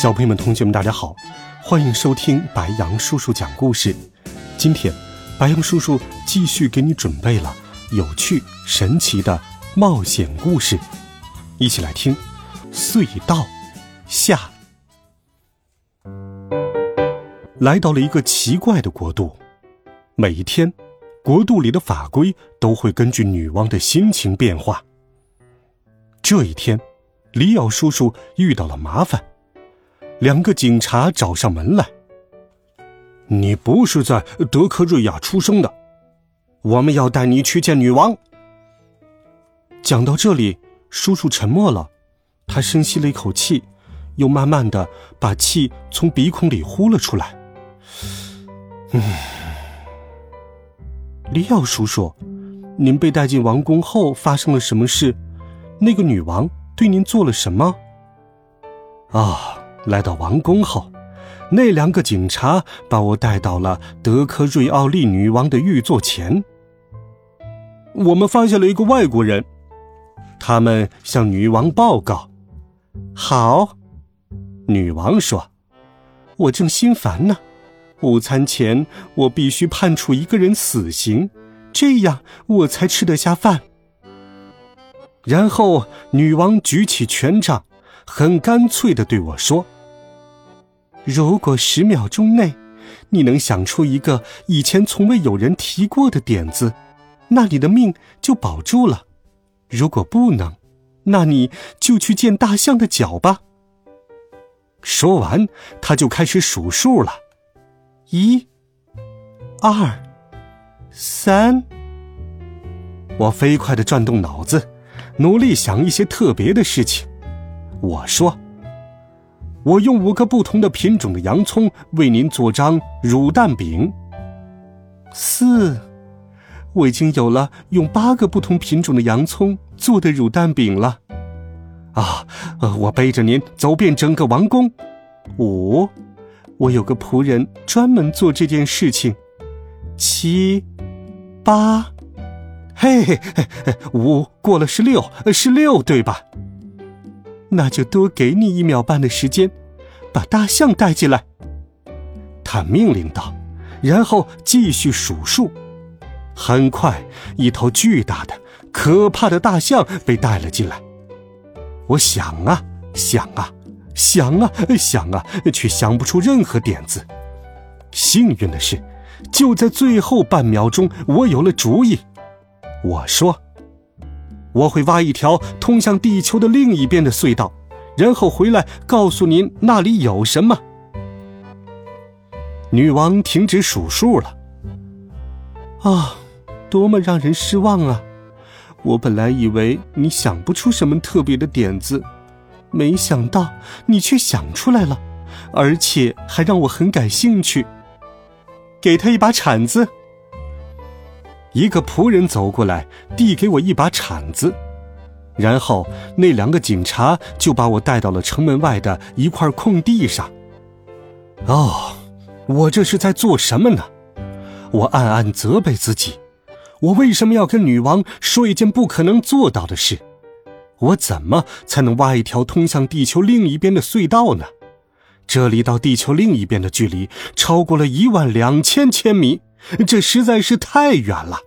小朋友们、同学们，大家好，欢迎收听白羊叔叔讲故事。今天，白羊叔叔继续给你准备了有趣、神奇的冒险故事，一起来听《隧道下》。来到了一个奇怪的国度，每一天，国度里的法规都会根据女王的心情变化。这一天，里奥叔叔遇到了麻烦。两个警察找上门来。你不是在德克瑞亚出生的，我们要带你去见女王。讲到这里，叔叔沉默了，他深吸了一口气，又慢慢的把气从鼻孔里呼了出来。嗯，里奥叔叔，您被带进王宫后发生了什么事？那个女王对您做了什么？啊。来到王宫后，那两个警察把我带到了德科瑞奥利女王的御座前。我们发现了一个外国人，他们向女王报告。好，女王说：“我正心烦呢，午餐前我必须判处一个人死刑，这样我才吃得下饭。”然后女王举起权杖。很干脆的对我说：“如果十秒钟内，你能想出一个以前从未有人提过的点子，那你的命就保住了；如果不能，那你就去见大象的脚吧。”说完，他就开始数数了：一、二、三。我飞快的转动脑子，努力想一些特别的事情。我说：“我用五个不同的品种的洋葱为您做张乳蛋饼。”四，我已经有了用八个不同品种的洋葱做的乳蛋饼了。啊，呃，我背着您走遍整个王宫。五，我有个仆人专门做这件事情。七，八，嘿嘿嘿，五过了是六，是六对吧？那就多给你一秒半的时间，把大象带进来。他命令道，然后继续数数。很快，一头巨大的、可怕的大象被带了进来。我想啊想啊想啊想啊，却想不出任何点子。幸运的是，就在最后半秒钟，我有了主意。我说。我会挖一条通向地球的另一边的隧道，然后回来告诉您那里有什么。女王停止数数了。啊，多么让人失望啊！我本来以为你想不出什么特别的点子，没想到你却想出来了，而且还让我很感兴趣。给他一把铲子。一个仆人走过来，递给我一把铲子，然后那两个警察就把我带到了城门外的一块空地上。哦，我这是在做什么呢？我暗暗责备自己，我为什么要跟女王说一件不可能做到的事？我怎么才能挖一条通向地球另一边的隧道呢？这里到地球另一边的距离超过了一万两千千米。这实在是太远了。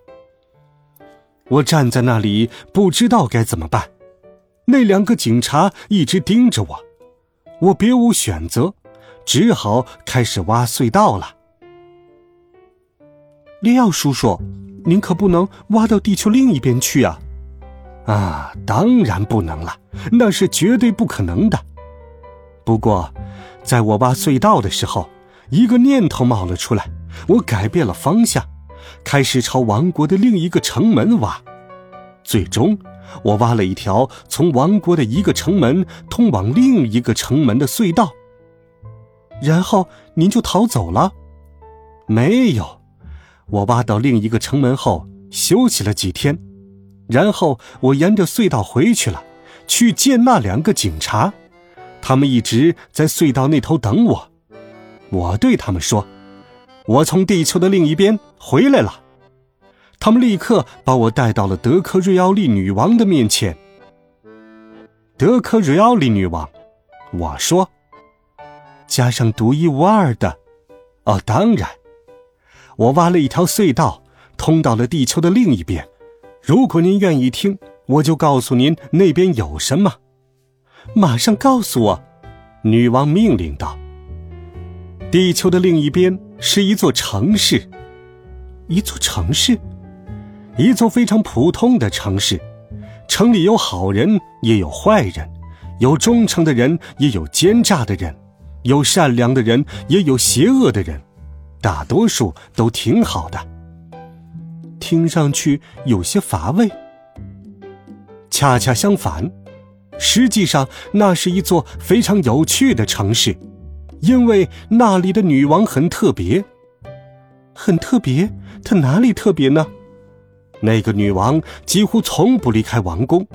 我站在那里，不知道该怎么办。那两个警察一直盯着我，我别无选择，只好开始挖隧道了。利奥叔叔，您可不能挖到地球另一边去啊！啊，当然不能了，那是绝对不可能的。不过，在我挖隧道的时候，一个念头冒了出来。我改变了方向，开始朝王国的另一个城门挖。最终，我挖了一条从王国的一个城门通往另一个城门的隧道。然后您就逃走了？没有，我挖到另一个城门后休息了几天，然后我沿着隧道回去了，去见那两个警察。他们一直在隧道那头等我。我对他们说：“我从地球的另一边回来了。”他们立刻把我带到了德克瑞奥利女王的面前。德克瑞奥利女王，我说：“加上独一无二的，哦，当然，我挖了一条隧道，通到了地球的另一边。如果您愿意听，我就告诉您那边有什么。马上告诉我。”女王命令道。地球的另一边是一座城市，一座城市。一座非常普通的城市，城里有好人，也有坏人，有忠诚的人，也有奸诈的人，有善良的人，也有邪恶的人，大多数都挺好的。听上去有些乏味。恰恰相反，实际上那是一座非常有趣的城市，因为那里的女王很特别。很特别？她哪里特别呢？那个女王几乎从不离开王宫，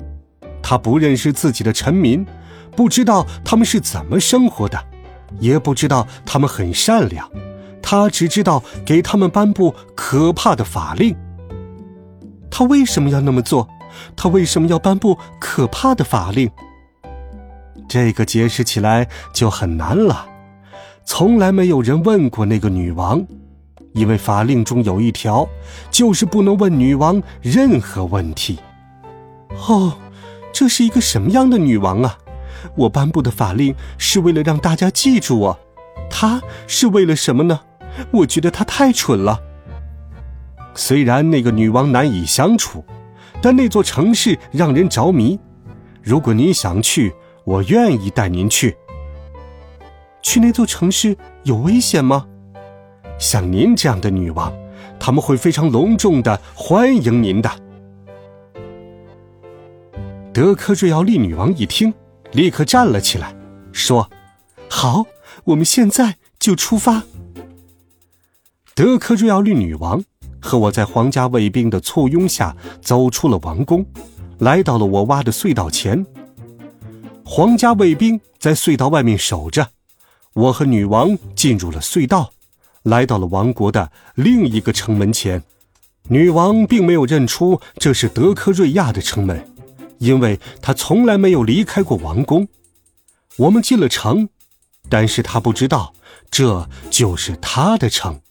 她不认识自己的臣民，不知道他们是怎么生活的，也不知道他们很善良，她只知道给他们颁布可怕的法令。她为什么要那么做？她为什么要颁布可怕的法令？这个解释起来就很难了，从来没有人问过那个女王。因为法令中有一条，就是不能问女王任何问题。哦，这是一个什么样的女王啊？我颁布的法令是为了让大家记住我，她是为了什么呢？我觉得她太蠢了。虽然那个女王难以相处，但那座城市让人着迷。如果您想去，我愿意带您去。去那座城市有危险吗？像您这样的女王，他们会非常隆重的欢迎您的。德科瑞奥利女王一听，立刻站了起来，说：“好，我们现在就出发。”德科瑞奥利女王和我在皇家卫兵的簇拥下走出了王宫，来到了我挖的隧道前。皇家卫兵在隧道外面守着，我和女王进入了隧道。来到了王国的另一个城门前，女王并没有认出这是德克瑞亚的城门，因为她从来没有离开过王宫。我们进了城，但是她不知道这就是她的城。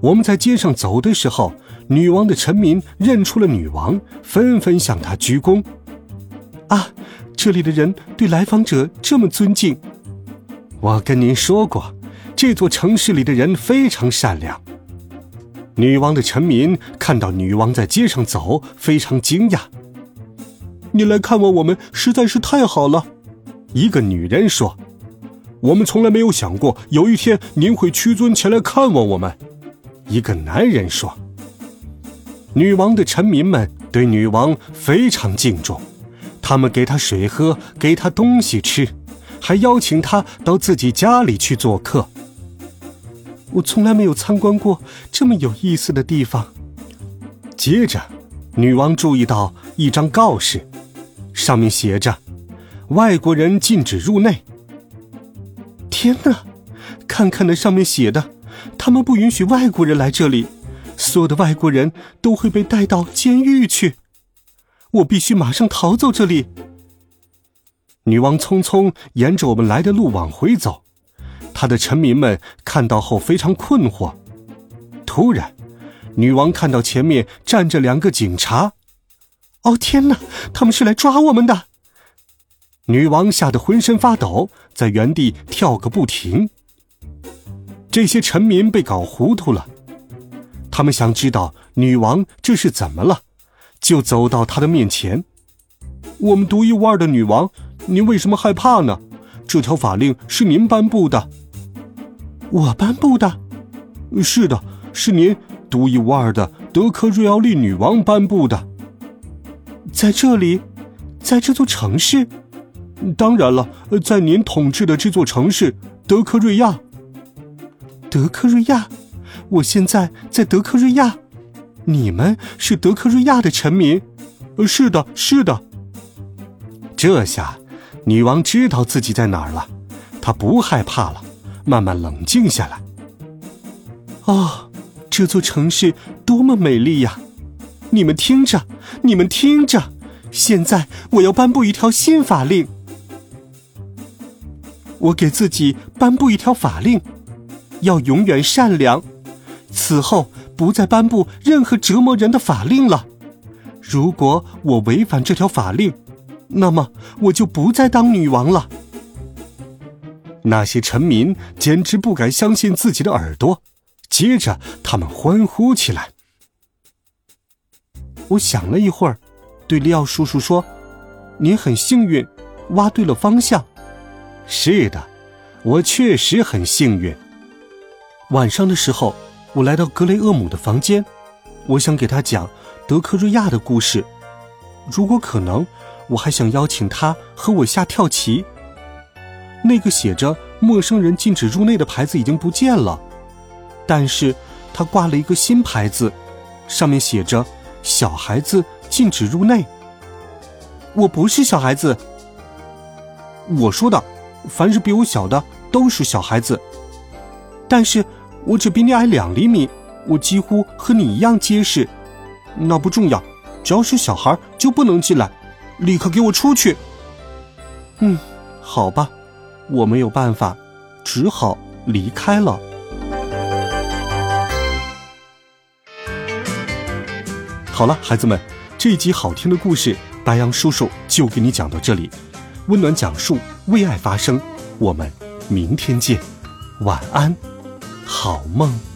我们在街上走的时候，女王的臣民认出了女王，纷纷向她鞠躬。啊，这里的人对来访者这么尊敬。我跟您说过。这座城市里的人非常善良。女王的臣民看到女王在街上走，非常惊讶。你来看望我们实在是太好了，一个女人说：“我们从来没有想过有一天您会屈尊前来看望我们。”一个男人说：“女王的臣民们对女王非常敬重，他们给她水喝，给她东西吃，还邀请他到自己家里去做客。”我从来没有参观过这么有意思的地方。接着，女王注意到一张告示，上面写着：“外国人禁止入内。”天哪，看看那上面写的，他们不允许外国人来这里，所有的外国人都会被带到监狱去。我必须马上逃走这里。女王匆匆沿着我们来的路往回走。他的臣民们看到后非常困惑。突然，女王看到前面站着两个警察。哦天哪，他们是来抓我们的！女王吓得浑身发抖，在原地跳个不停。这些臣民被搞糊涂了，他们想知道女王这是怎么了，就走到她的面前。我们独一无二的女王，您为什么害怕呢？这条法令是您颁布的。我颁布的，是的，是您独一无二的德克瑞奥利女王颁布的。在这里，在这座城市，当然了，在您统治的这座城市德克瑞亚。德克瑞亚，我现在在德克瑞亚。你们是德克瑞亚的臣民？是的，是的。这下，女王知道自己在哪儿了，她不害怕了，慢慢冷静下来。哦，这座城市多么美丽呀！你们听着，你们听着，现在我要颁布一条新法令。我给自己颁布一条法令，要永远善良，此后不再颁布任何折磨人的法令了。如果我违反这条法令，那么我就不再当女王了。那些臣民简直不敢相信自己的耳朵，接着他们欢呼起来。我想了一会儿，对利奥叔叔说：“您很幸运，挖对了方向。”是的，我确实很幸运。晚上的时候，我来到格雷厄姆的房间，我想给他讲德克瑞亚的故事。如果可能，我还想邀请他和我下跳棋。那个写着“陌生人禁止入内”的牌子已经不见了，但是他挂了一个新牌子，上面写着“小孩子禁止入内”。我不是小孩子，我说的。凡是比我小的都是小孩子，但是我只比你矮两厘米，我几乎和你一样结实。那不重要，只要是小孩就不能进来，立刻给我出去。嗯，好吧，我没有办法，只好离开了。好了，孩子们，这一集好听的故事，白羊叔叔就给你讲到这里。温暖讲述，为爱发声。我们明天见，晚安，好梦。